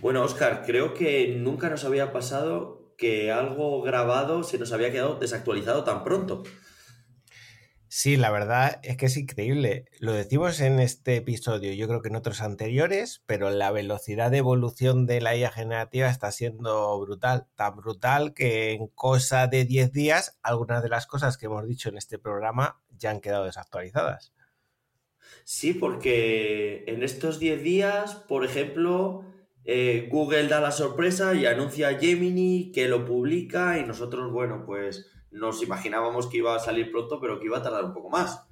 Bueno, Oscar, creo que nunca nos había pasado que algo grabado se nos había quedado desactualizado tan pronto. Sí, la verdad es que es increíble. Lo decimos en este episodio, yo creo que en otros anteriores, pero la velocidad de evolución de la IA generativa está siendo brutal. Tan brutal que en cosa de 10 días, algunas de las cosas que hemos dicho en este programa ya han quedado desactualizadas. Sí, porque en estos 10 días, por ejemplo, eh, Google da la sorpresa y anuncia a Gemini que lo publica y nosotros, bueno, pues nos imaginábamos que iba a salir pronto, pero que iba a tardar un poco más.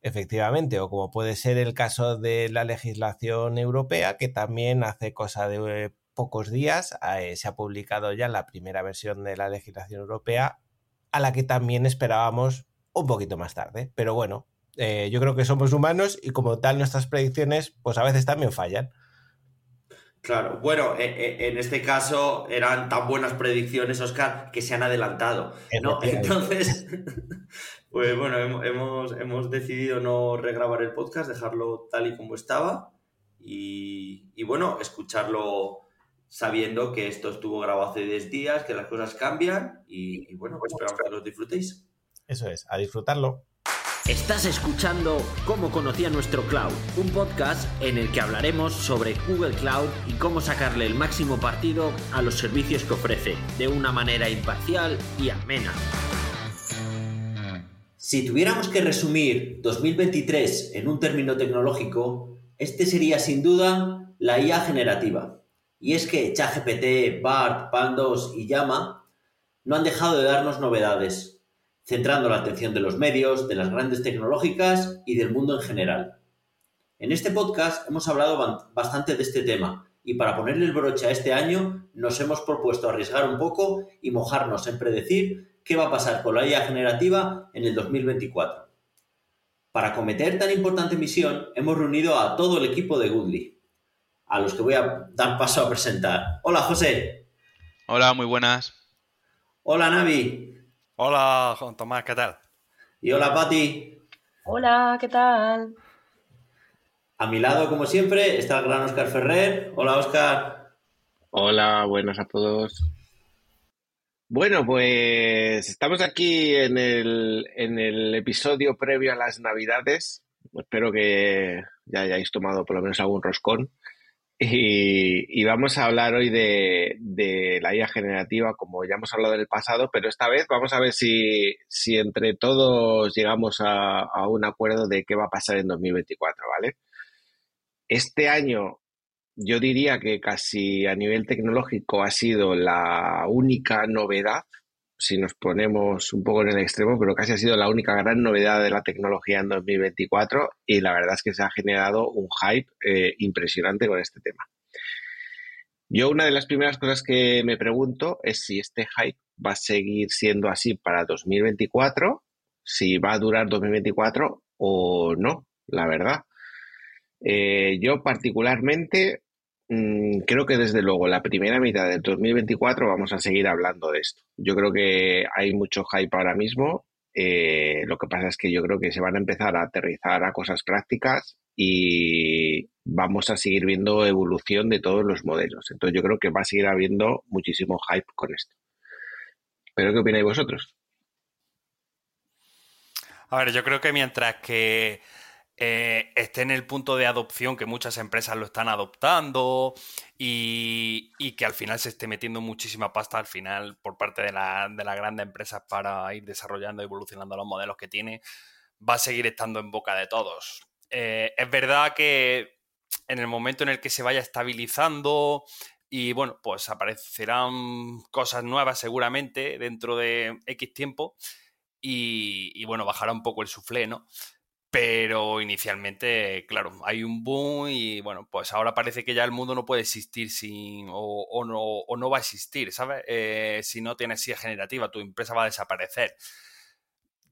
Efectivamente, o como puede ser el caso de la legislación europea, que también hace cosa de eh, pocos días eh, se ha publicado ya la primera versión de la legislación europea, a la que también esperábamos un poquito más tarde. Pero bueno, yo creo que somos humanos y como tal nuestras predicciones, pues a veces también fallan. Claro, bueno, e, e, en este caso eran tan buenas predicciones, Oscar, que se han adelantado. ¿no? Entonces, pues bueno, hemos, hemos, decidido no regrabar el podcast, dejarlo tal y como estaba y, y, bueno, escucharlo sabiendo que esto estuvo grabado hace 10 días, que las cosas cambian y, y bueno, pues esperamos que lo disfrutéis. Eso es, a disfrutarlo. Estás escuchando Cómo conocía nuestro cloud, un podcast en el que hablaremos sobre Google Cloud y cómo sacarle el máximo partido a los servicios que ofrece, de una manera imparcial y amena. Si tuviéramos que resumir 2023 en un término tecnológico, este sería sin duda la IA generativa. Y es que ChatGPT, BART, Pandos y Llama no han dejado de darnos novedades, centrando la atención de los medios, de las grandes tecnológicas y del mundo en general. En este podcast hemos hablado bastante de este tema y para ponerle el broche a este año nos hemos propuesto arriesgar un poco y mojarnos en predecir qué va a pasar con la IA generativa en el 2024. Para cometer tan importante misión hemos reunido a todo el equipo de Goodly, a los que voy a dar paso a presentar. Hola José. Hola, muy buenas. Hola Navi. Hola, Juan Tomás, ¿qué tal? Y hola, Pati. Hola, ¿qué tal? A mi lado, como siempre, está el gran Oscar Ferrer. Hola, Oscar. Hola, buenas a todos. Bueno, pues estamos aquí en el, en el episodio previo a las Navidades. Espero que ya hayáis tomado por lo menos algún roscón. Y, vamos a hablar hoy de, la IA generativa, como ya hemos hablado en el pasado, pero esta vez vamos a ver si, entre todos llegamos a, a, un acuerdo de qué va a pasar en 2024, ¿vale? Este año yo diría que casi a nivel tecnológico ha sido la única novedad si nos ponemos un poco en el extremo, pero casi ha sido la única gran novedad de la tecnología en 2024 y la verdad es que se ha generado un hype eh, impresionante con este tema. Yo una de las primeras cosas que me pregunto es si este hype va a seguir siendo así para 2024, si va a durar 2024 o no, la verdad. Eh, yo particularmente creo que desde luego la primera mitad del 2024 vamos a seguir hablando de esto. Yo creo que hay mucho hype ahora mismo. Eh, lo que pasa es que yo creo que se van a empezar a aterrizar a cosas prácticas y vamos a seguir viendo evolución de todos los modelos. Entonces yo creo que va a seguir habiendo muchísimo hype con esto. ¿Pero qué opináis vosotros? A ver, yo creo que mientras que eh, esté en el punto de adopción que muchas empresas lo están adoptando y, que al final se esté metiendo muchísima pasta al final por parte de, la, las grandes empresas para ir desarrollando y evolucionando los modelos que tiene, va a seguir estando en boca de todos. Eh, es verdad que en el momento en el que se vaya estabilizando y bueno, pues aparecerán cosas nuevas seguramente dentro de X tiempo y, y bueno, bajará un poco el suflé, ¿no? Pero inicialmente, claro, hay un boom y bueno, pues ahora parece que ya el mundo no puede existir sin o, no, o no, va a existir, ¿sabes? Eh, si no tienes IA generativa, tu empresa va a desaparecer.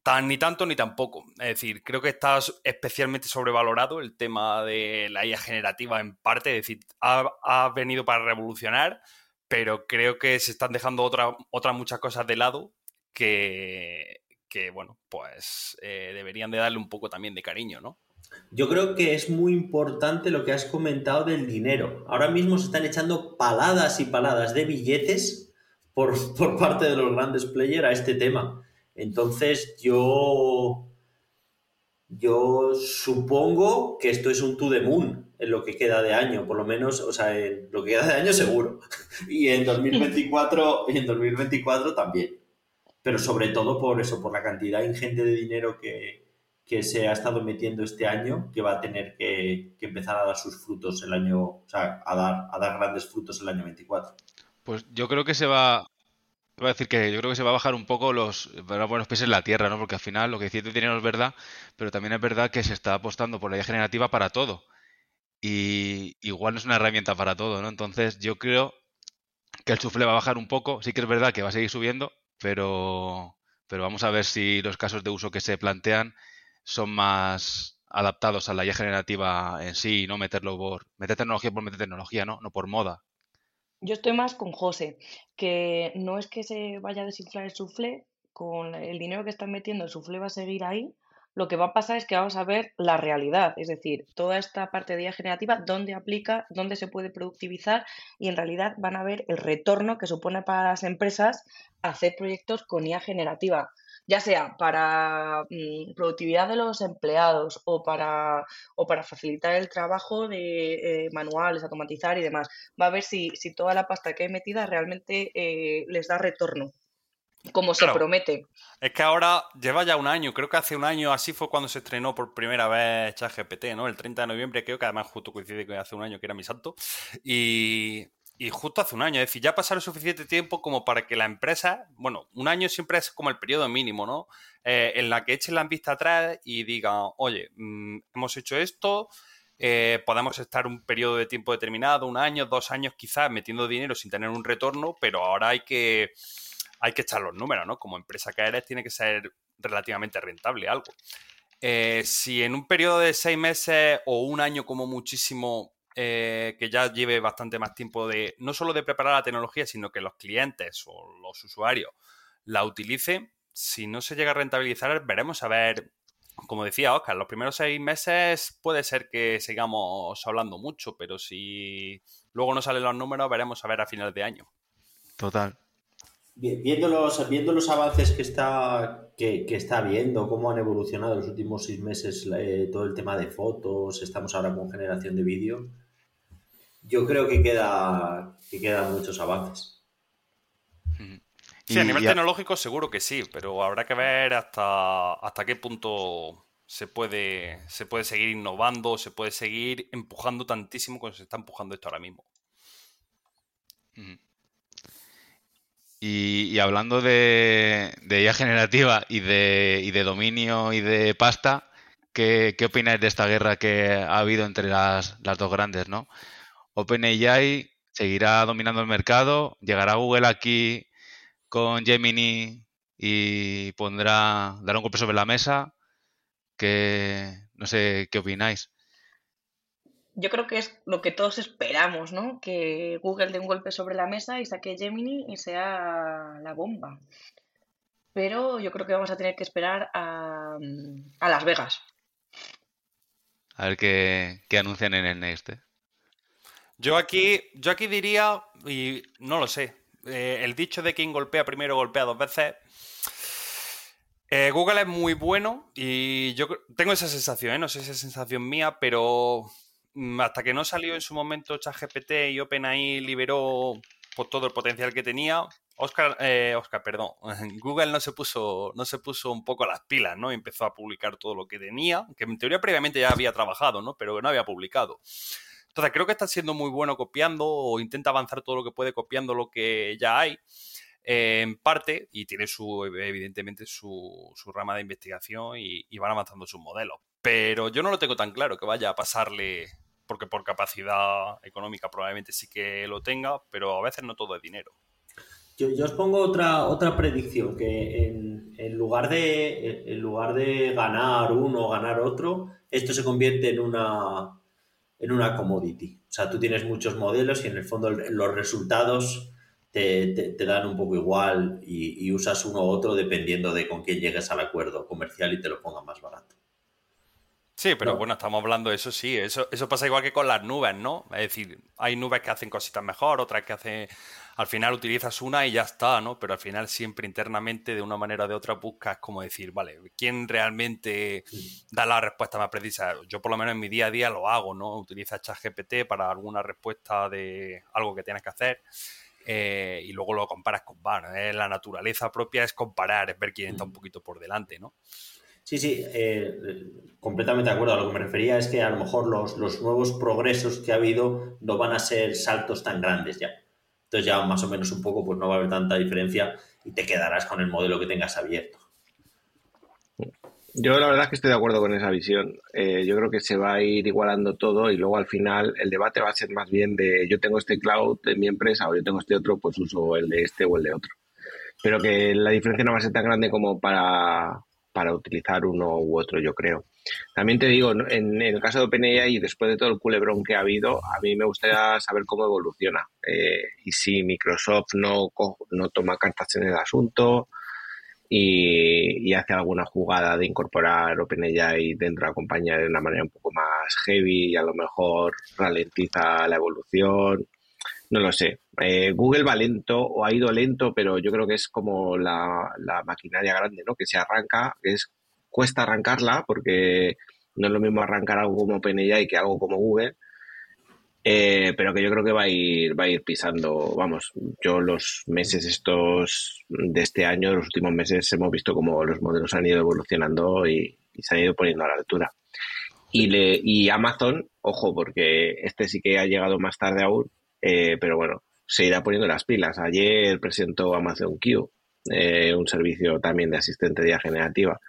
Tan ni tanto ni tampoco. Es decir, creo que está especialmente sobrevalorado el tema de la IA generativa en parte. Es decir, ha, venido para revolucionar, pero creo que se están dejando otras muchas cosas de lado que, que bueno, pues eh, deberían de darle un poco también de cariño, ¿no? Yo creo que es muy importante lo que has comentado del dinero. Ahora mismo se están echando paladas y paladas de billetes por, por parte de los grandes players a este tema. Entonces yo, yo supongo que esto es un to the moon en lo que queda de año, por lo menos, o sea, en lo que queda de año seguro. Y en 2024, y en 2024 también. Pero sobre todo por eso, por la cantidad ingente de dinero que, se ha estado metiendo este año, que va a tener que, empezar a dar sus frutos el año, o sea, a dar, a dar grandes frutos el año 24. Pues yo creo que se va, Voy a decir que yo creo que se va a bajar un poco los buenos pies en la tierra, ¿no? Porque al final lo que dice dinero es verdad, pero también es verdad que se está apostando por la idea generativa para todo. Y igual no es una herramienta para todo, ¿no? Entonces yo creo que el sufle va a bajar un poco. Sí que es verdad que va a seguir subiendo, pero, pero vamos a ver si los casos de uso que se plantean son más adaptados a la IA generativa en sí y no meterlo por meter tecnología por meter tecnología, ¿no? No por moda. Yo estoy más con José, que no es que se vaya a desinflar el suflé, con el dinero que están metiendo el suflé va a seguir ahí. Lo que va a pasar es que vamos a ver la realidad, es decir, toda esta parte de IA generativa, dónde aplica, dónde se puede productivizar y en realidad van a ver el retorno que supone para las empresas hacer proyectos con IA generativa ya sea para mm, productividad de los empleados o para, o para facilitar el trabajo de eh, manuales, automatizar y demás. Va a ver si, si toda la pasta que hay metida realmente eh, les da retorno como se promete. Es que ahora lleva ya un año, creo que hace un año así fue cuando se estrenó por primera vez ChatGPT, ¿no? El 30 de noviembre, creo que además justo coincide con hace un año que era mi santo. Y, y justo hace un año, es decir, ya pasaron suficiente tiempo como para que la empresa, bueno, un año siempre es como el periodo mínimo, ¿no? Eh, en la que echen la vista atrás y digan, oye, mm, hemos hecho esto, eh, podemos estar un periodo de tiempo determinado, un año, dos años quizás, metiendo dinero sin tener un retorno, pero ahora hay que, hay que echar los números, ¿no? Como empresa que eres, tiene que ser relativamente rentable algo. Eh, si en un periodo de seis meses o un año como muchísimo eh, que ya lleve bastante más tiempo de, no solo de preparar la tecnología, sino que los clientes o los usuarios la utilicen, si no se llega a rentabilizar, veremos a ver, como decía Oscar, los primeros seis meses puede ser que sigamos hablando mucho, pero si luego no salen los números, veremos a ver a finales de año. Total. Viendo los, viendo los avances que está, que, está viendo, cómo han evolucionado en los últimos seis meses eh, todo el tema de fotos, estamos ahora con generación de vídeo, yo creo que queda que quedan muchos avances. Sí, a nivel tecnológico seguro que sí, pero habrá que ver hasta, hasta qué punto se puede, se puede seguir innovando, se puede seguir empujando tantísimo como se está empujando esto ahora mismo. Y, hablando de, IA generativa y de, dominio y de pasta, ¿qué, ¿qué, opináis de esta guerra que ha habido entre las, las dos grandes, no? OpenAI seguirá dominando el mercado, llegará Google aquí con Gemini y pondrá, dará un golpe sobre la mesa, que no sé qué opináis. Yo creo que es lo que todos esperamos, ¿no? Que Google dé un golpe sobre la mesa y saque Gemini y sea la bomba. Pero yo creo que vamos a tener que esperar a, Las Vegas. A ver qué, anuncian en el Next. ¿eh? Yo aquí, yo aquí diría, y no lo sé, eh, el dicho de quien golpea primero golpea dos veces. Eh, Google es muy bueno y yo tengo esa sensación, ¿eh? no sé si es sensación mía, pero hasta que no salió en su momento ChatGPT y OpenAI liberó todo el potencial que tenía, Oscar, Oscar, perdón, Google no se puso, no se puso un poco a las pilas, ¿no? Y empezó a publicar todo lo que tenía, que en teoría previamente ya había trabajado, ¿no? Pero no había publicado. Entonces, creo que está siendo muy bueno copiando o intenta avanzar todo lo que puede copiando lo que ya hay. Eh, en parte, y tiene su, evidentemente su, rama de investigación y, van avanzando sus modelos. pero yo no lo tengo tan claro que vaya a pasarle, porque por capacidad económica probablemente sí que lo tenga, pero a veces no todo es dinero. Yo, os pongo otra, otra predicción, que en, lugar de, en lugar de ganar uno o ganar otro, esto se convierte en una, en una commodity. O sea, tú tienes muchos modelos y en el fondo los resultados te, dan un poco igual y, usas uno u otro dependiendo de con quién llegues al acuerdo comercial y te lo ponga más barato. Sí, pero bueno, estamos hablando de eso, sí. Eso, eso pasa igual que con las nubes, ¿no? Es decir, hay nubes que hacen cositas mejor, otras que hacen al final utilizas una y ya está, ¿no? Pero al final siempre internamente, de una manera o de otra, buscas como decir, vale, ¿quién realmente da la respuesta más precisa? Yo por lo menos en mi día a día lo hago, ¿no? Utiliza ChatGPT para alguna respuesta de algo que tienes que hacer. Eh, y luego lo comparas con VAR. La naturaleza propia es comparar, es ver quién está un poquito por delante, ¿no? Sí, sí, eh, completamente de acuerdo. A lo que me refería es que a lo mejor los, los nuevos progresos que ha habido no van a ser saltos tan grandes ya. Entonces ya más o menos un poco pues no va a haber tanta diferencia y te quedarás con el modelo que tengas abierto. Yo la verdad es que estoy de acuerdo con esa visión. Eh, yo creo que se va a ir igualando todo y luego al final el debate va a ser más bien de yo tengo este cloud en mi empresa o yo tengo este otro, pues uso el de este o el de otro. Pero que la diferencia no va a ser tan grande como para, para utilizar uno u otro, yo creo. También te digo, en, el caso de OpenAI y después de todo el culebrón que ha habido, a mí me gustaría saber cómo evoluciona eh, y si Microsoft no, no toma cartas en el asunto y, hace alguna jugada de incorporar OpenAI dentro de la compañía de una manera un poco más heavy y a lo mejor ralentiza la evolución. No lo sé. Eh, Google va lento o ha ido lento, pero yo creo que es como la, maquinaria grande, ¿no? Que se arranca, es cuesta arrancarla porque no es lo mismo arrancar algo como OpenAI que algo como Google. Eh, pero que yo creo que va a ir va a ir pisando vamos yo los meses estos de este año los últimos meses hemos visto como los modelos han ido evolucionando y, se han ido poniendo a la altura y le y Amazon ojo porque este sí que ha llegado más tarde aún eh, pero bueno se irá poniendo las pilas ayer presentó Amazon Q eh, un servicio también de asistente de IA generativa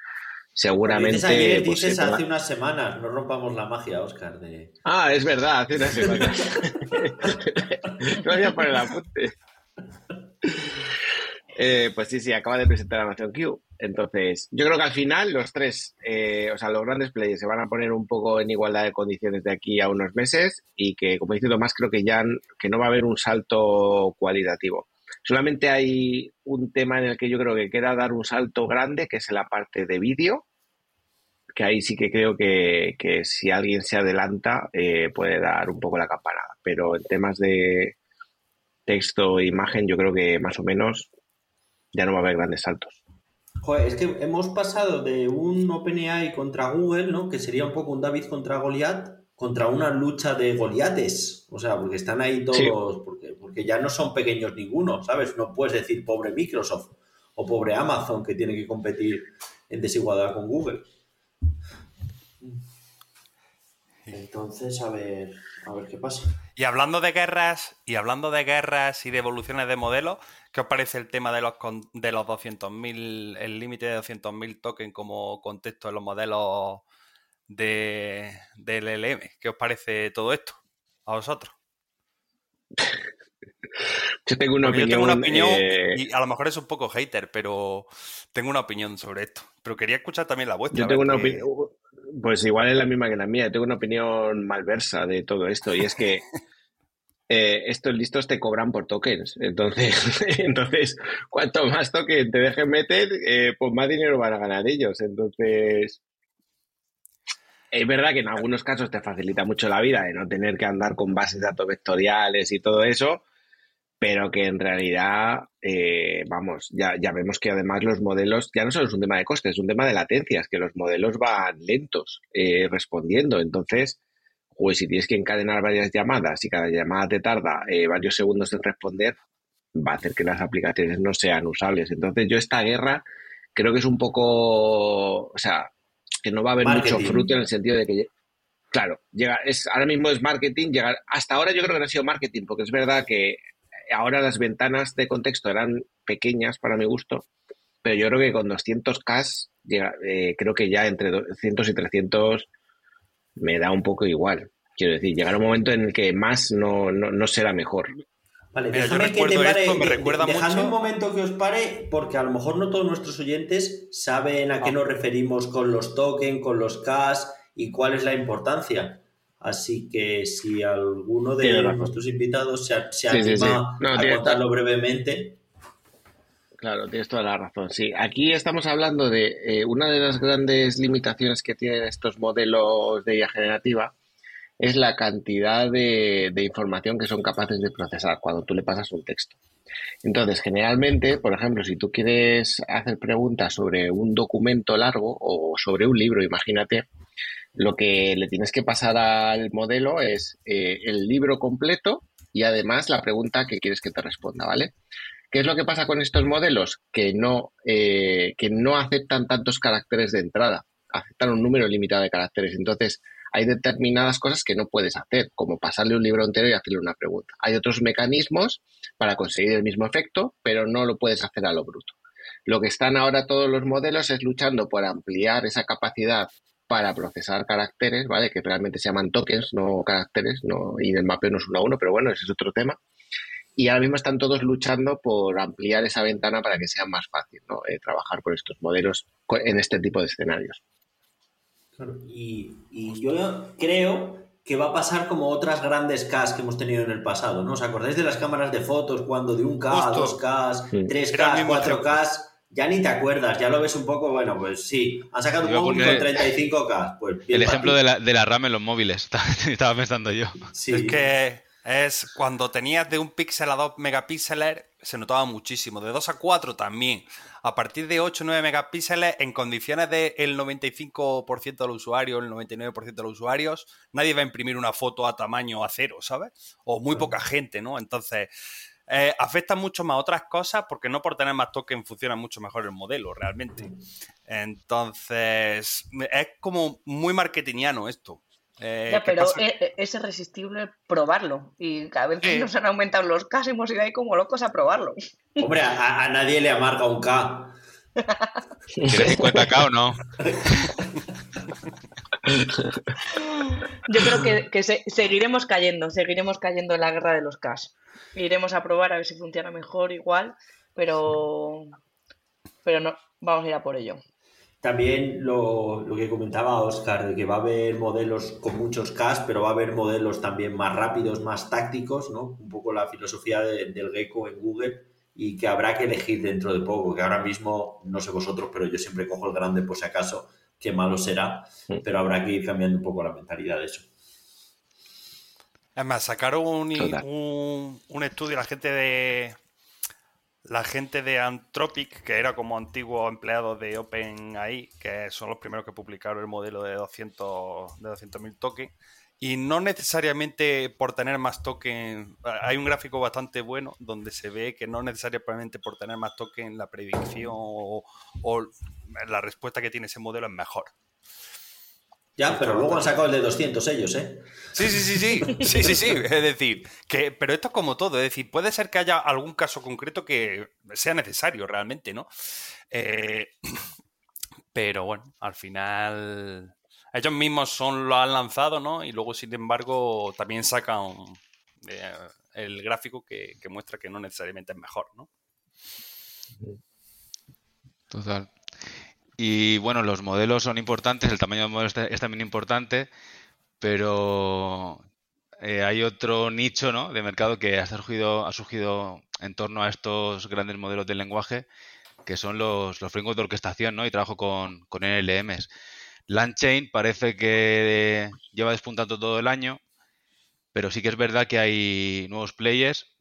seguramente. Dices ayer, pues, dices hace unas semanas, no rompamos la magia, Oscar. De... Ah, es verdad, hace unas semanas. Gracias por el apunte. Eh, pues sí, sí, acaba de presentar Amazon Q. Entonces, yo creo que al final los tres, eh, o sea, los grandes players se van a poner un poco en igualdad de condiciones de aquí a unos meses y que, como he más creo que ya que no va a haber un salto cualitativo. Solamente hay un tema en el que yo creo que queda dar un salto grande, que es la parte de vídeo, que ahí sí que creo que, si alguien se adelanta eh, puede dar un poco la campanada. Pero en temas de texto e imagen yo creo que más o menos ya no va a haber grandes saltos. Joder, es que hemos pasado de un OpenAI contra Google, ¿no? Que sería un poco un David contra Goliath, contra una lucha de Goliates. O sea, porque están ahí todos, porque, porque ya no son pequeños ninguno, ¿sabes? No puedes decir pobre Microsoft o pobre Amazon que tiene que competir en desigualdad con Google. Entonces, a ver, a ver qué pasa. Y hablando de guerras, y hablando de guerras y de evoluciones de modelos, ¿qué os parece el tema de los de los 200.000, el límite de 200.000 tokens como contexto en los modelos de, del LM. ¿Qué os parece todo esto a vosotros? Yo tengo una opinión. Yo tengo una opinión eh, y a lo mejor es un poco hater, pero tengo una opinión sobre esto. Pero quería escuchar también la vuestra. Yo tengo una opinión. Pues igual es la misma que la mía. tengo una opinión malversa de todo esto y es que eh, estos listos te cobran por tokens. Entonces, entonces cuanto más tokens te dejen meter, eh, pues más dinero van a ganar ellos. Entonces, es verdad que en algunos casos te facilita mucho la vida de no tener que andar con bases de datos vectoriales y todo eso, pero que en realidad, eh, vamos, ya, ya vemos que además los modelos, ya no solo es un tema de costes, es un tema de latencias, que los modelos van lentos respondiendo. Entonces, pues si tienes que encadenar varias llamadas y cada llamada te tarda eh, varios segundos en responder, va a hacer que las aplicaciones no sean usables. Entonces, yo esta guerra creo que es un poco, o sea, que no va a haber mucho fruto en el sentido de que, claro, llega, es, ahora mismo es marketing, llegar, hasta ahora yo creo que no ha sido marketing, porque es verdad que ahora las ventanas de contexto eran pequeñas para mi gusto, pero yo creo que con 200K, eh, creo que ya entre 200 y 300 me da un poco igual. Quiero decir, llegará un momento en el que más no, no, será mejor. Vale, déjame que te pare, me recuerda dejadme un momento que os pare, porque a lo mejor no todos nuestros oyentes saben a qué ah. nos referimos con los tokens, con los cash y cuál es la importancia. Así que si alguno de nuestros invitados se, se anima a contarlo brevemente. Claro, tienes toda la razón. Sí, aquí estamos hablando de eh, una de las grandes limitaciones que tienen estos modelos de IA generativa es la cantidad de, información que son capaces de procesar cuando tú le pasas un texto. Entonces, generalmente, por ejemplo, si tú quieres hacer preguntas sobre un documento largo o sobre un libro, imagínate, lo que le tienes que pasar al modelo es eh, el libro completo y además la pregunta que quieres que te responda, ¿vale? ¿Qué es lo que pasa con estos modelos? Que no, eh, que no aceptan tantos caracteres de entrada, aceptan un número limitado de caracteres. Entonces, hay determinadas cosas que no puedes hacer, como pasarle un libro entero y hacerle una pregunta. Hay otros mecanismos para conseguir el mismo efecto, pero no lo puedes hacer a lo bruto. Lo que están ahora todos los modelos es luchando por ampliar esa capacidad para procesar caracteres, ¿vale? Que realmente se llaman tokens, no caracteres, no, y el mapeo no es uno a uno, pero bueno, ese es otro tema y ahora mismo están todos luchando por ampliar esa ventana para que sea más fácil ¿no? Eh, trabajar con estos modelos en este tipo de escenarios. Y, yo creo que va a pasar como otras grandes CAS que hemos tenido en el pasado, ¿no? ¿Os acordáis de las cámaras de fotos cuando de 1K, 2K, 3K, 4K? Ya ni te acuerdas, ya lo ves un poco, bueno, pues sí, han sacado un móvil con 35K. Pues el ejemplo de la, de la RAM en los móviles, estaba pensando yo. Sí. Es que es cuando tenías de un píxel a 2 megapíxeles, se notaba muchísimo. De 2 a 4 también. A partir de 8 o 9 megapíxeles, en condiciones del 95% de los usuarios, el 99% de los usuarios, nadie va a imprimir una foto a tamaño a cero, ¿sabes? O muy poca gente, ¿no? Entonces, eh, afecta mucho más otras cosas porque no por tener más token funciona mucho mejor el modelo realmente. Entonces, es como muy marketingiano esto. Eh, ya, pero e, e, es, irresistible probarlo. Y cada vez que nos han aumentado los K, hemos ido ahí como locos a probarlo. Hombre, a, nadie le amarga un K. ¿Quieres 50K o no? Yo creo que, seguiremos cayendo, seguiremos cayendo en la guerra de los K. Iremos a probar a ver si funciona mejor, igual, pero, pero no, vamos a ir a por ello. También lo, que comentaba Oscar, de que va a haber modelos con muchos CAS, pero va a haber modelos también más rápidos, más tácticos, ¿no? Un poco la filosofía del Gecko en Google y que habrá que elegir dentro de poco, que ahora mismo, no sé vosotros, pero yo siempre cojo el grande por si acaso, qué malo será, pero habrá que ir cambiando un poco la mentalidad de eso. Es más, sacaron un, un estudio la gente de, la gente de Anthropic, que era como antiguo empleado de OpenAI, que son los primeros que publicaron el modelo de 200 de 200.000 tokens, y no necesariamente por tener más tokens, hay un gráfico bastante bueno donde se ve que no necesariamente por tener más tokens la predicción o la respuesta que tiene ese modelo es mejor. Ya, pero luego han sacado el de 200 ellos, ¿eh? Sí, sí, sí, sí. Sí, sí, sí. Es decir, que, pero esto es como todo. Es decir, puede ser que haya algún caso concreto que sea necesario realmente, ¿no? Eh, pero bueno, al final. Ellos mismos son lo han lanzado, ¿no? Y luego, sin embargo, también sacan eh, el gráfico que, que muestra que no necesariamente es mejor, ¿no? Total. Y bueno, los modelos son importantes, el tamaño del modelo es también importante, pero eh, hay otro nicho ¿no? de mercado que ha surgido, ha surgido en torno a estos grandes modelos de lenguaje, que son los, los frameworks de orquestación ¿no? y trabajo con, con NLMs. LangChain parece que lleva despuntando todo el año, pero sí que es verdad que hay nuevos players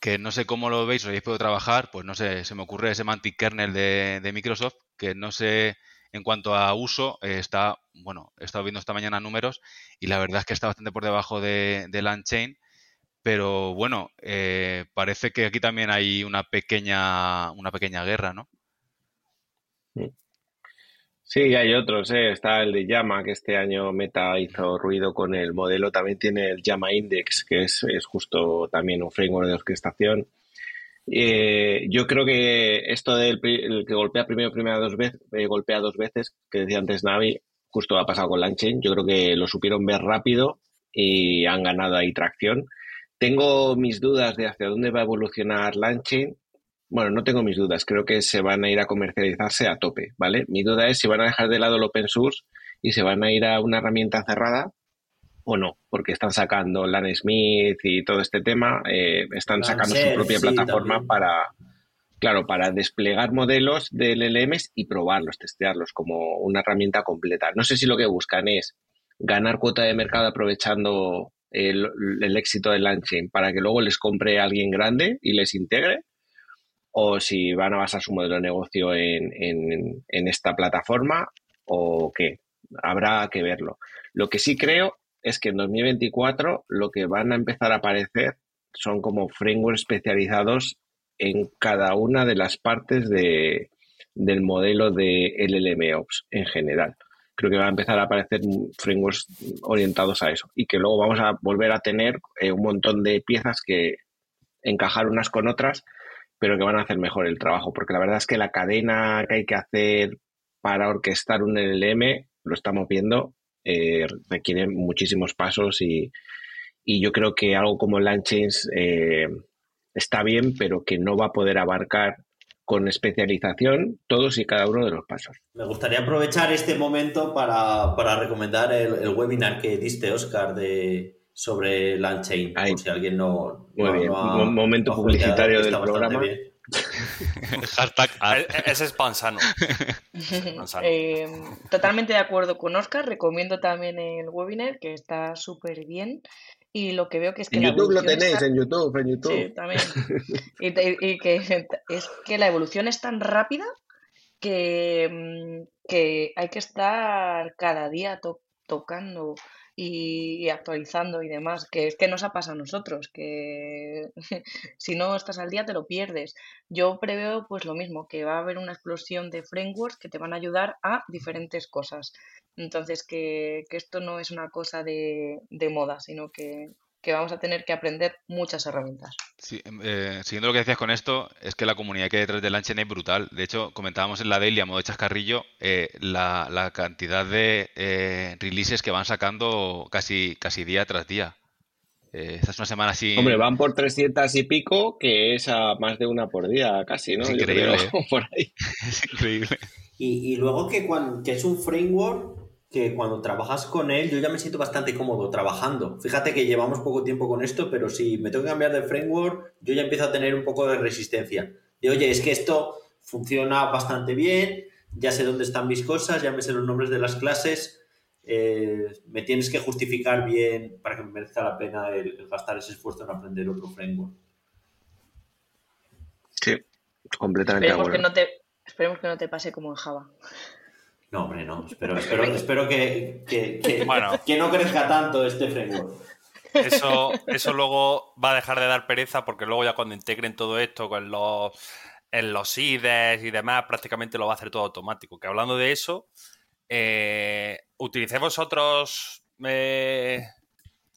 que no sé cómo lo veis, o habéis podido trabajar, pues no sé, se me ocurre Semantic Kernel de, de Microsoft, que no sé en cuanto a uso, eh, está, bueno, he estado viendo esta mañana números y la verdad es que está bastante por debajo de, de Landchain, pero bueno, eh, parece que aquí también hay una pequeña, una pequeña guerra, ¿no? Sí, hay otros, ¿eh? está el de Llama, que este año Meta hizo ruido con el modelo, también tiene el Llama Index, que es, es justo también un framework de orquestación Eh, yo creo que esto del que golpea primero, primera dos veces, eh, golpea dos veces, que decía antes Navi, justo ha pasado con Langchain. Yo creo que lo supieron ver rápido y han ganado ahí tracción. Tengo mis dudas de hacia dónde va a evolucionar Langchain. Bueno, no tengo mis dudas, creo que se van a ir a comercializarse a tope, ¿vale? Mi duda es si van a dejar de lado el open source y se van a ir a una herramienta cerrada o no, porque están sacando Lan Smith y todo este tema, eh, están sacando su propia plataforma para, claro, para desplegar modelos de LLMs y probarlos, testearlos como una herramienta completa. No sé si lo que buscan es ganar cuota de mercado aprovechando el, éxito del launching para que luego les compre alguien grande y les integre, o si van a basar su modelo de negocio en, en esta plataforma o qué. Habrá que verlo. Lo que sí creo es que en 2024 lo que van a empezar a aparecer son como frameworks especializados en cada una de las partes de, del modelo de LLMOps en general. Creo que van a empezar a aparecer frameworks orientados a eso y que luego vamos a volver a tener eh, un montón de piezas que encajar unas con otras, pero que van a hacer mejor el trabajo, porque la verdad es que la cadena que hay que hacer para orquestar un LLM, lo estamos viendo, eh, requiere muchísimos pasos y, yo creo que algo como Langchains eh, está bien, pero que no va a poder abarcar con especialización todos y cada uno de los pasos. Me gustaría aprovechar este momento para, recomendar el, webinar que diste, Oscar, de, sobre Langchain, por si alguien no... Muy bien, un momento publicitario del programa. Hashtag e-, Ese es pansano. Eh, totalmente de acuerdo con Oscar. Recomiendo también el webinar, que está súper bien. Y lo que veo que es que. En YouTube lo tenéis, en YouTube, en YouTube. Sí, también. y, que es que la evolución es tan rápida que, mm, que hay que estar cada día tocando y, actualizando y demás, que es que nos ha pasado a nosotros, que si no estás al día te lo pierdes. Yo preveo pues lo mismo, que va a haber una explosión de frameworks que te van a ayudar a diferentes cosas. Entonces, que, que esto no es una cosa de, de moda, sino que, que vamos a tener que aprender muchas herramientas. Sí, em, eh, siguiendo lo que decías con esto, es que la comunidad que hay detrás de Launchen es brutal. De hecho, comentábamos en la daily a modo de chascarrillo eh, la, cantidad de eh, releases que van sacando casi, casi día tras día. esta es una semana así. Hombre, van por 300 y pico, que es a más de una por día casi, ¿no? Es increíble. por ahí. es increíble. Y, y luego que, cuando, que es un framework que cuando trabajas con él, yo ya me siento bastante cómodo trabajando. Fíjate que llevamos poco tiempo con esto, pero si me tengo que cambiar de framework, yo ya empiezo a tener un poco de resistencia. De oye, es que esto funciona bastante bien, ya sé dónde están mis cosas, ya me sé los nombres de las clases, eh, me tienes que justificar bien para que me merezca la pena el, gastar ese esfuerzo en aprender otro framework. Sí, completamente esperemos Que no te, esperemos que no te pase como en Java. No, hombre, no. Espero, espero, que, que, no crezca tanto este framework. Eso, eso luego va a dejar de dar pereza porque luego ya cuando integren todo esto con los, en los IDEs y demás, prácticamente lo va a hacer todo automático. Que hablando de eso, eh, utilicéis vosotros eh,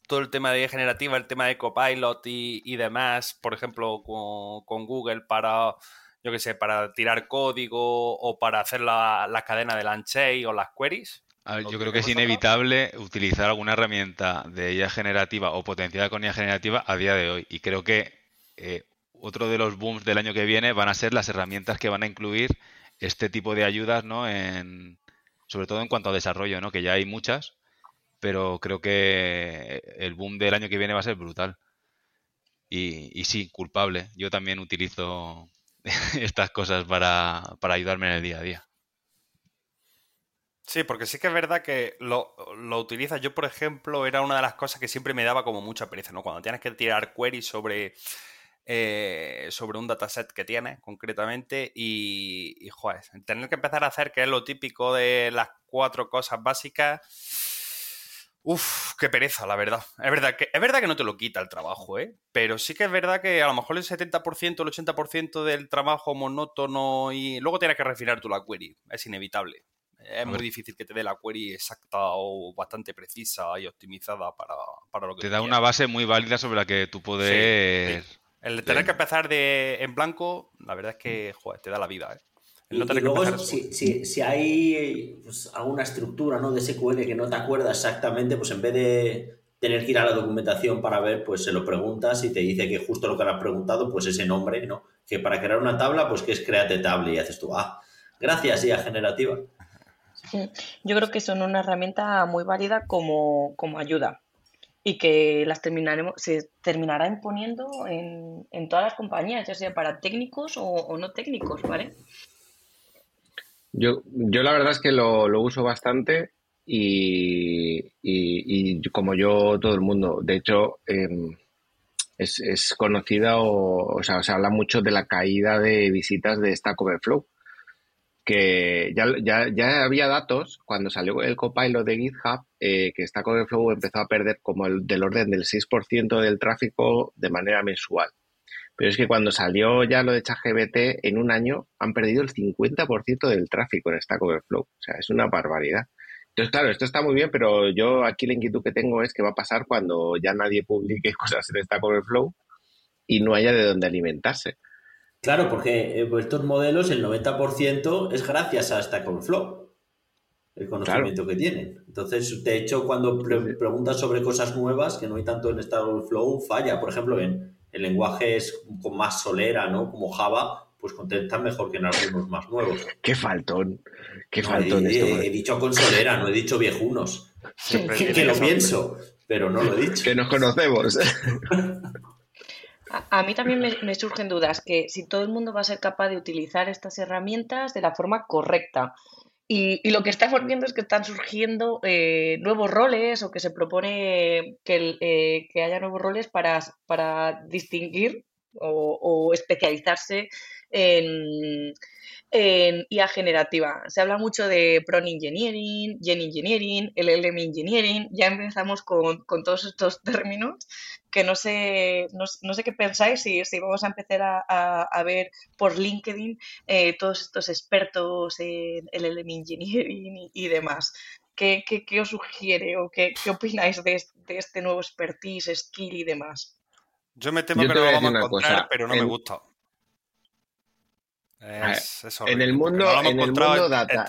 todo el tema de generativa, el tema de Copilot y, y demás, por ejemplo, con Google para yo qué sé, para tirar código o para hacer la, la cadena de Lanchey o las queries? yo creo que es inevitable utilizar alguna herramienta de IA generativa o potenciada con IA generativa a día de hoy. Y creo que eh, otro de los booms del año que viene van a ser las herramientas que van a incluir este tipo de ayudas, ¿no? En, sobre todo en cuanto a desarrollo, ¿no? Que ya hay muchas, pero creo que el boom del año que viene va a ser brutal. Y, y sí, culpable. Yo también utilizo estas cosas para, ayudarme en el día a día. Sí, porque sí que es verdad que lo, lo, utilizas. Yo, por ejemplo, era una de las cosas que siempre me daba como mucha pereza, ¿no? Cuando tienes que tirar queries sobre, eh, sobre un dataset que tienes, concretamente, y, y, joder, tener que empezar a hacer, que es lo típico de las cuatro cosas básicas, Uf, qué pereza, la verdad. Es verdad, que, es verdad que no te lo quita el trabajo, ¿eh? Pero sí que es verdad que a lo mejor el 70%, el 80% del trabajo monótono y luego tienes que refinar tú la query. Es inevitable. Es muy difícil que te dé la query exacta o bastante precisa y optimizada para, lo que te da una base muy válida sobre la que tú puedes El tener que empezar de, en blanco, la verdad es que joder, te da la vida. ¿eh? Y, luego, si, si, si, hay pues, alguna estructura ¿no? de SQL que no te acuerdas exactamente, pues en vez de tener que ir a la documentación para ver, pues se lo preguntas y te dice que justo lo que le has preguntado, pues ese nombre, ¿no? Que para crear una tabla, pues que es créate tabla y haces tú, ah, gracias, IA generativa. Yo creo que son una herramienta muy válida como, como ayuda y que las terminaremos, se terminará imponiendo en, en todas las compañías, ya sea para técnicos o, no técnicos, ¿vale? Yo, yo la verdad es que lo, lo uso bastante y, y, como yo, todo el mundo. De hecho, em, es, es, conocida o, o sea, se habla mucho de la caída de visitas de Stack Overflow que ya, ya, ya, había datos cuando salió el copilot de GitHub eh, que Stack Overflow empezó a perder como el, del orden del 6% del tráfico de manera mensual. Pero es que cuando salió ya lo de ChatGPT, en un año han perdido el 50% del tráfico en Stack Overflow. O sea, es una barbaridad. Entonces, claro, esto está muy bien, pero yo aquí la inquietud que tengo es qué va a pasar cuando ya nadie publique cosas en Stack Overflow y no haya de dónde alimentarse. Claro, porque eh, pues, estos modelos, el 90% es gracias a Stack Overflow, el conocimiento que tienen. Entonces, de hecho, cuando preguntas sobre cosas nuevas, que no hay tanto en Stack Overflow, falla. Por ejemplo, en, lenguajes con más solera, ¿no? Como Java, pues contestan mejor que en algunos más nuevos. Qué faltón, qué faltón. he, he, dicho con solera, no he dicho viejunos. que lo pienso, pero no lo he dicho. Que nos conocemos. A, mí también me, surgen dudas que si todo el mundo va a ser capaz de utilizar estas herramientas de la forma correcta. Y, lo que estamos viendo es que están surgiendo eh, nuevos roles o que se propone que, eh, que haya nuevos roles para, para distinguir o especializarse en, en IA generativa. Se habla mucho de Prone Engineering, Gen Engineering, LLM Engineering. Ya empezamos con, todos estos términos que no sé, no, sé qué pensáis si, si, vamos a empezar a, ver por LinkedIn eh, todos estos expertos en LLM Engineering y, demás. ¿Qué, ¿Qué, os sugiere o qué, qué opináis de, este nuevo expertise, skill y demás? Yo me temo que lo vamos a encontrar, pero no me gusta. En el mundo, en el mundo data.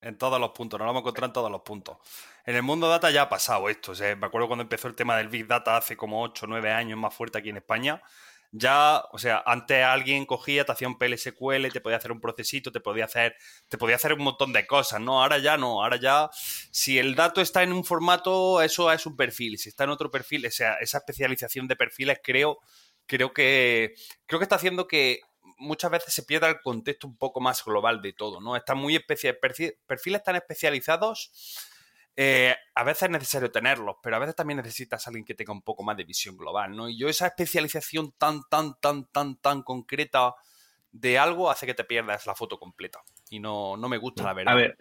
En, todos los puntos, no lo hemos encontrado en todos los puntos. En el mundo data ya ha pasado esto. me acuerdo cuando empezó el tema del Big Data hace como 8 o 9 años más fuerte aquí en España. Ya, o sea, antes alguien cogía, te hacía un PLSQL, te podía hacer un procesito, te podía hacer, te podía hacer un montón de cosas, ¿no? Ahora ya no, ahora ya, si el dato está en un formato, eso es un perfil. Si está en otro perfil, o sea, esa especialización de perfiles creo, creo que, creo que está haciendo que muchas veces se pierda el contexto un poco más global de todo, ¿no? Están muy especial, perfiles tan especializados. Eh, a veces es necesario tenerlos, pero a veces también necesitas a alguien que tenga un poco más de visión global, ¿no? Y yo esa especialización tan, tan, tan, tan, tan concreta de algo hace que te pierdas la foto completa. Y no, no me gusta, la verdad. A ver,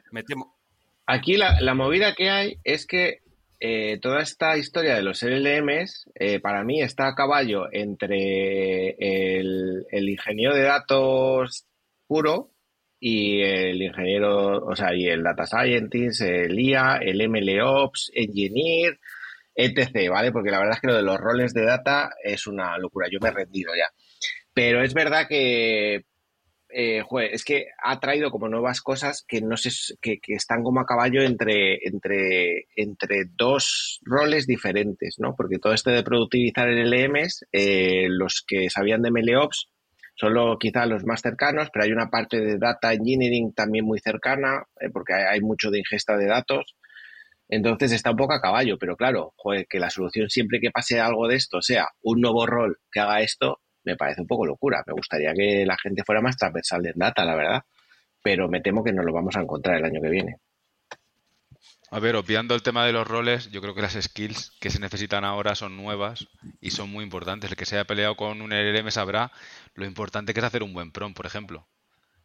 aquí la, la, movida que hay es que eh, toda esta historia de los LLMs, eh, para mí está a caballo entre el, ingeniero de datos puro y el ingeniero, o sea, y el data scientist, el IA, el MLOps, engineer, etc., ¿vale? Porque la verdad es que lo de los roles de data es una locura. Yo me he rendido ya. Pero es verdad que eh, es que ha traído como nuevas cosas que no sé, que, están como a caballo entre, entre, entre dos roles diferentes, ¿no? Porque todo esto de productivizar el LMs, eh, los que sabían de MLOps, solo quizá los más cercanos, pero hay una parte de data engineering también muy cercana, eh, porque hay, mucho de ingesta de datos. Entonces está un poco a caballo, pero claro, que la solución siempre que pase algo de esto sea un nuevo rol que haga esto, me parece un poco locura. Me gustaría que la gente fuera más transversal en data, la verdad. Pero me temo que no lo vamos a encontrar el año que viene. A ver, obviando el tema de los roles, yo creo que las skills que se necesitan ahora son nuevas y son muy importantes. El que se haya peleado con un LLM sabrá lo importante que es hacer un buen prompt, por ejemplo.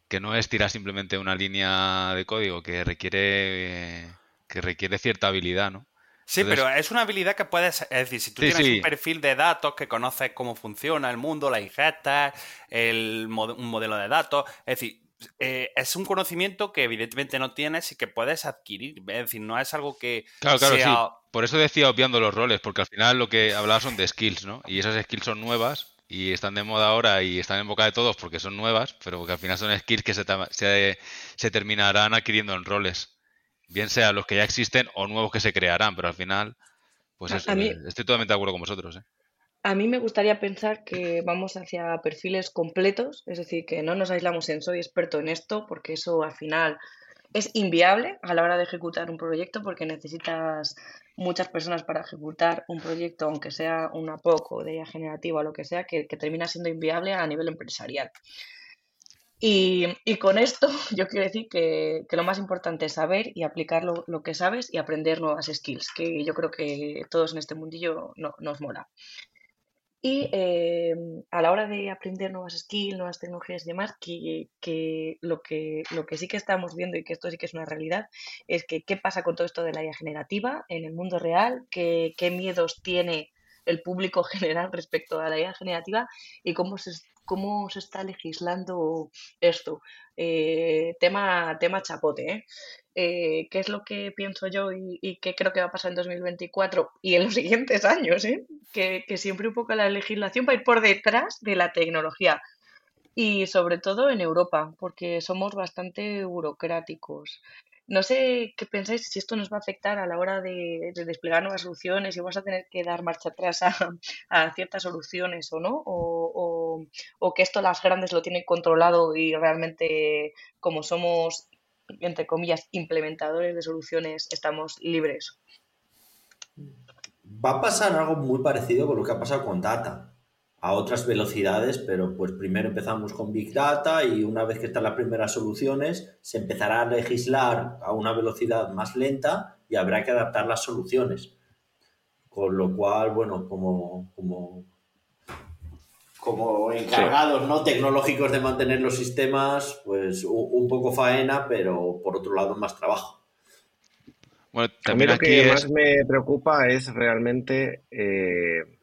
Que no es tirar simplemente una línea de código, que requiere, que requiere cierta habilidad, ¿no? Sí, pero es una habilidad que puedes, es decir, si tú tienes un perfil de datos que conoces cómo funciona el mundo, la ingesta, el, un modelo de datos, es decir, eh, es un conocimiento que evidentemente no tienes y que puedes adquirir, es decir, no es algo que claro, claro, sí. Por eso decía obviando los roles, porque al final lo que hablaba son de skills, ¿no? Y esas skills son nuevas y están de moda ahora y están en boca de todos porque son nuevas, pero que al final son skills que se, se, se terminarán adquiriendo en roles. Bien sea los que ya existen o nuevos que se crearán, pero al final, pues eso, estoy totalmente de acuerdo con vosotros. ¿eh? A mí me gustaría pensar que vamos hacia perfiles completos, es decir, que no nos aislamos en soy experto en esto, porque eso al final es inviable a la hora de ejecutar un proyecto porque necesitas muchas personas para ejecutar un proyecto, aunque sea una poco de generativa o lo que sea, que, termina siendo inviable a nivel empresarial. Y, con esto yo quiero decir que, lo más importante es saber y aplicar lo, que sabes y aprender nuevas skills, que yo creo que todos en este mundillo no, nos mola. Y eh, a la hora de aprender nuevas skills, nuevas tecnologías y demás, que, lo que lo que sí que estamos viendo y que esto sí que es una realidad, es que qué pasa con todo esto de la IA generativa en el mundo real, qué, qué miedos tiene el público general respecto a la IA generativa y cómo se, cómo se está legislando esto. Eh, tema, tema chapote, ¿eh? ¿eh? qué es lo que pienso yo y, qué creo que va a pasar en 2024 y en los siguientes años, que, que, siempre un poco la legislación va a ir por detrás de la tecnología y sobre todo en Europa, porque somos bastante burocráticos. No sé qué pensáis si esto nos va a afectar a la hora de, desplegar nuevas soluciones, y vas a tener que dar marcha atrás a, ciertas soluciones o no, o, que esto las grandes lo tienen controlado y realmente como somos, entre comillas, implementadores de soluciones, estamos libres. Va a pasar algo muy parecido con lo que ha pasado con Data a otras velocidades, pero pues primero empezamos con Big Data y una vez que están las primeras soluciones, se empezará a legislar a una velocidad más lenta y habrá que adaptar las soluciones. Con lo cual, bueno, como, como, como encargados ¿no? tecnológicos de mantener los sistemas, pues un, poco faena, pero por otro lado más trabajo. Bueno, también lo que más me preocupa es realmente... Eh,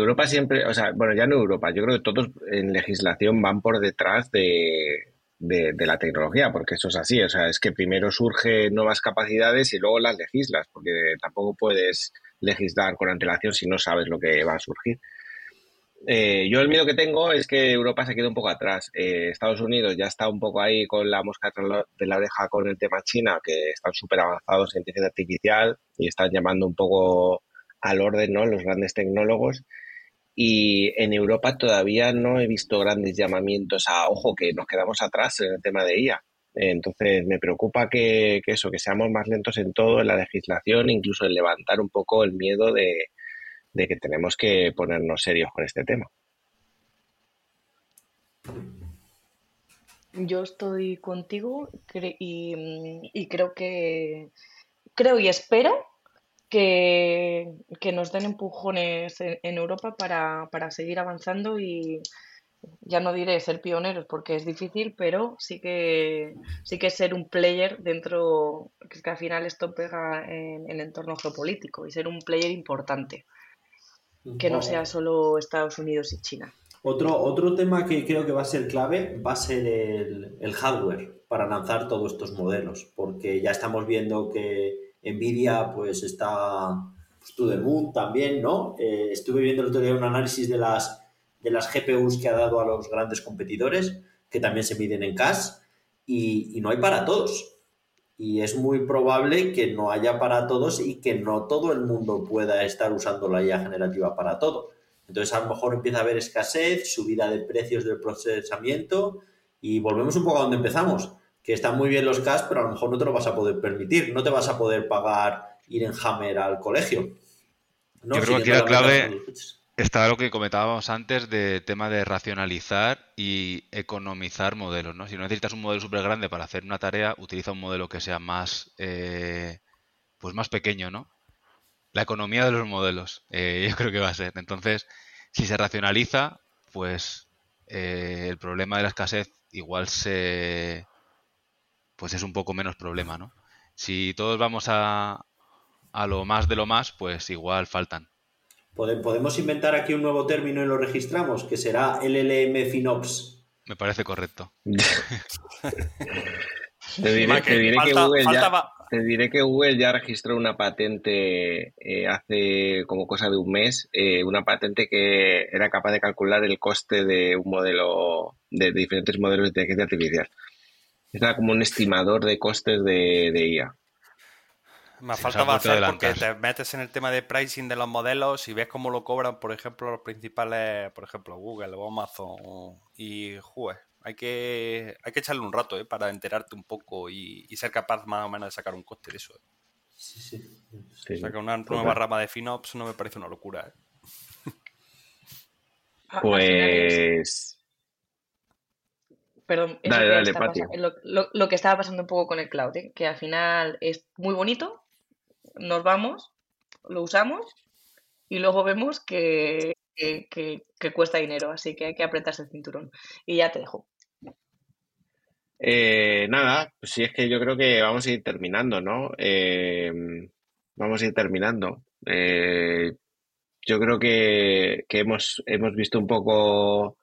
Europa siempre, o sea, bueno, ya no Europa, yo creo que todos en legislación van por detrás de, la tecnología, porque eso es así, o sea, es que primero surgen nuevas capacidades y luego las legislas, porque tampoco puedes legislar con antelación si no sabes lo que va a surgir. Eh, yo el miedo que tengo es que Europa se quede un poco atrás. Eh, Estados Unidos ya está un poco ahí con la mosca de la oreja con el tema China, que están súper avanzados en inteligencia artificial y están llamando un poco al orden, ¿no? Los grandes tecnólogos. Y en Europa todavía no he visto grandes llamamientos a, ojo, que nos quedamos atrás en el tema de IA. Entonces me preocupa que, eso, que seamos más lentos en todo, en la legislación, incluso en levantar un poco el miedo de, que tenemos que ponernos serios con este tema. Yo estoy contigo y, y creo que creo y espero que, nos den empujones en, Europa para, seguir avanzando y ya no diré ser pioneros porque es difícil, pero sí que sí que ser un player dentro, que, es que al final esto pega en, el entorno geopolítico y ser un player importante, que no sea solo Estados Unidos y China. Otro, otro tema que creo que va a ser clave va a ser el, el hardware para lanzar todos estos modelos, porque ya estamos viendo que Nvidia pues está pues, to the también, ¿no? Eh, estuve viendo el otro día un análisis de las, de las GPUs que ha dado a los grandes competidores, que también se miden en cash, y, no hay para todos. Y es muy probable que no haya para todos y que no todo el mundo pueda estar usando la IA generativa para todo. Entonces a lo mejor empieza a haber escasez, subida de precios del procesamiento y volvemos un poco a donde empezamos que están muy bien los cash, pero a lo mejor no te lo vas a poder permitir, no te vas a poder pagar ir en Hammer al colegio. Yo creo que la clave está lo que comentábamos antes de tema de racionalizar y economizar modelos, ¿no? Si no necesitas un modelo súper grande para hacer una tarea, utiliza un modelo que sea más, eh, pues más pequeño, ¿no? La economía de los modelos, eh, yo creo que va a ser. Entonces, si se racionaliza, pues eh, el problema de la escasez igual se, pues es un poco menos problema, ¿no? Si todos vamos a, a lo más de lo más, pues igual faltan. Podemos inventar aquí un nuevo término y lo registramos, que será LLM FinOps. Me parece correcto. Te diré, que te diré que falta- Google ya, te diré que Google ya registró una patente eh, hace como cosa de un mes, eh, una patente que era capaz de calcular el coste de un modelo, de diferentes modelos de inteligencia artificial. Era como un estimador de costes de, de IA. Me Sí, faltaba se ha vuelto a hacer porque adelantar. te metes en el tema de pricing de los modelos y ves cómo lo cobran, por ejemplo, los principales, por ejemplo, Google o Amazon. Y, joder, hay que, hay que echarle un rato ¿eh? para enterarte un poco y, y ser capaz más o menos de sacar un coste de eso. ¿eh? Sí, sí. Sí, O que una nueva rama de FinOps no me parece una locura. ¿eh? Pues Perdón, eso Dale, lo, lo- lo que estaba pasando un poco con el cloud, ¿eh? que al final es muy bonito, nos vamos, lo usamos y luego vemos que, que, que- que cuesta dinero, así que hay que apretarse el cinturón. Y ya te dejo. Eh, nada, pues sí es que yo creo que vamos a ir terminando, ¿no? Eh, vamos a ir terminando. Eh, yo creo que, que hemos, hemos visto un poco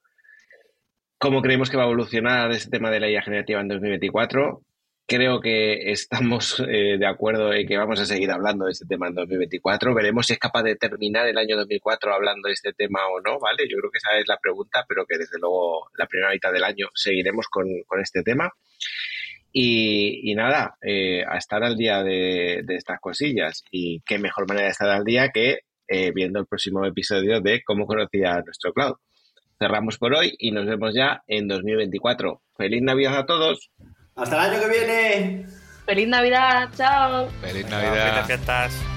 cómo creemos que va a evolucionar este tema de la IA generativa en 2024. Creo que estamos eh, de acuerdo en que vamos a seguir hablando de este tema en 2024. Veremos si es capaz de terminar el año 2004 hablando de este tema o no, ¿vale? Yo creo que esa es la pregunta, pero que desde luego la primera mitad del año seguiremos con, este tema. Y, nada, eh, a estar al día de, de estas cosillas. Y qué mejor manera de estar al día que eh, viendo el próximo episodio de cómo conocía nuestro cloud. Cerramos por hoy y nos vemos ya en 2024. ¡Feliz Navidad a todos! ¡Hasta el año que viene! ¡Feliz Navidad! ¡Chao! Feliz Navidad. fiestas.